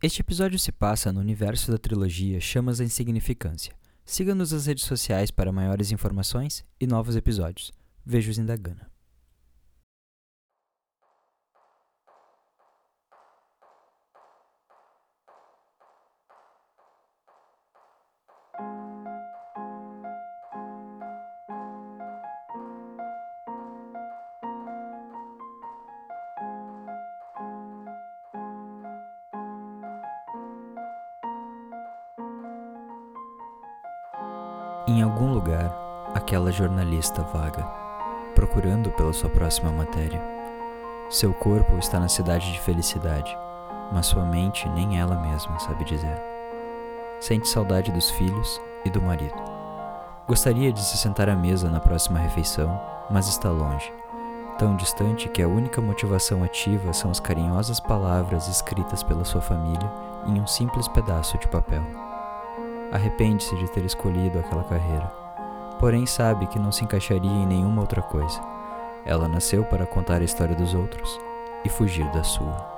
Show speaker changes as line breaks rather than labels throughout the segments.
Este episódio se passa no universo da trilogia Chamas da Insignificância. Siga-nos nas redes sociais para maiores informações e novos episódios. Vejo-os em Dagana. Em algum lugar, aquela jornalista vaga, procurando pela sua próxima matéria. Seu corpo está na cidade de felicidade, mas sua mente nem ela mesma sabe dizer. Sente saudade dos filhos e do marido. Gostaria de se sentar à mesa na próxima refeição, mas está longe, tão distante que a única motivação ativa são as carinhosas palavras escritas pela sua família em um simples pedaço de papel. Arrepende-se de ter escolhido aquela carreira, porém sabe que não se encaixaria em nenhuma outra coisa. Ela nasceu para contar a história dos outros e fugir da sua.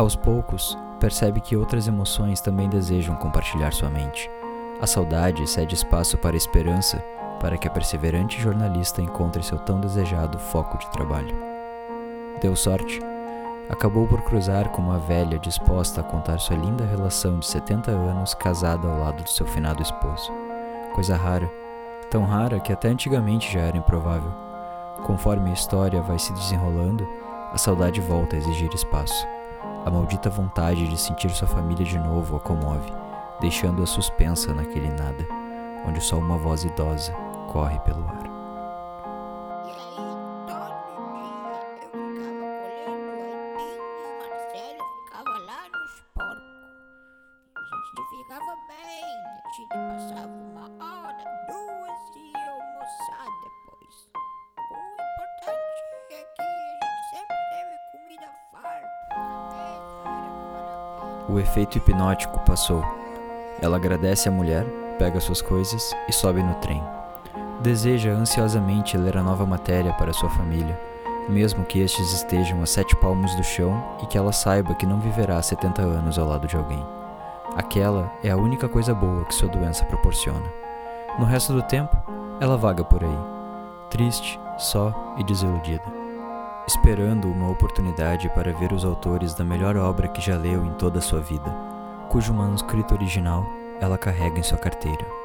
Aos poucos, percebe que outras emoções também desejam compartilhar sua mente. A saudade cede espaço para a esperança, para que a perseverante jornalista encontre seu tão desejado foco de trabalho. Deu sorte. Acabou por cruzar com uma velha disposta a contar sua linda relação de 70 anos casada ao lado de seu finado esposo. Coisa rara, tão rara que até antigamente já era improvável. Conforme a história vai se desenrolando, a saudade volta a exigir espaço. A maldita vontade de sentir sua família de novo a comove, deixando-a suspensa naquele nada, onde só uma voz idosa corre pelo ar.
Ficava bem, a gente passava
O efeito hipnótico passou. Ela agradece à mulher, pega suas coisas e sobe no trem. Deseja ansiosamente ler a nova matéria para sua família, mesmo que estes estejam a sete palmos do chão e que ela saiba que não viverá 70 anos ao lado de alguém. Aquela é a única coisa boa que sua doença proporciona. No resto do tempo, ela vaga por aí, triste, só e desiludida, esperando uma oportunidade para ver os autores da melhor obra que já leu em toda a sua vida, cujo manuscrito original ela carrega em sua carteira.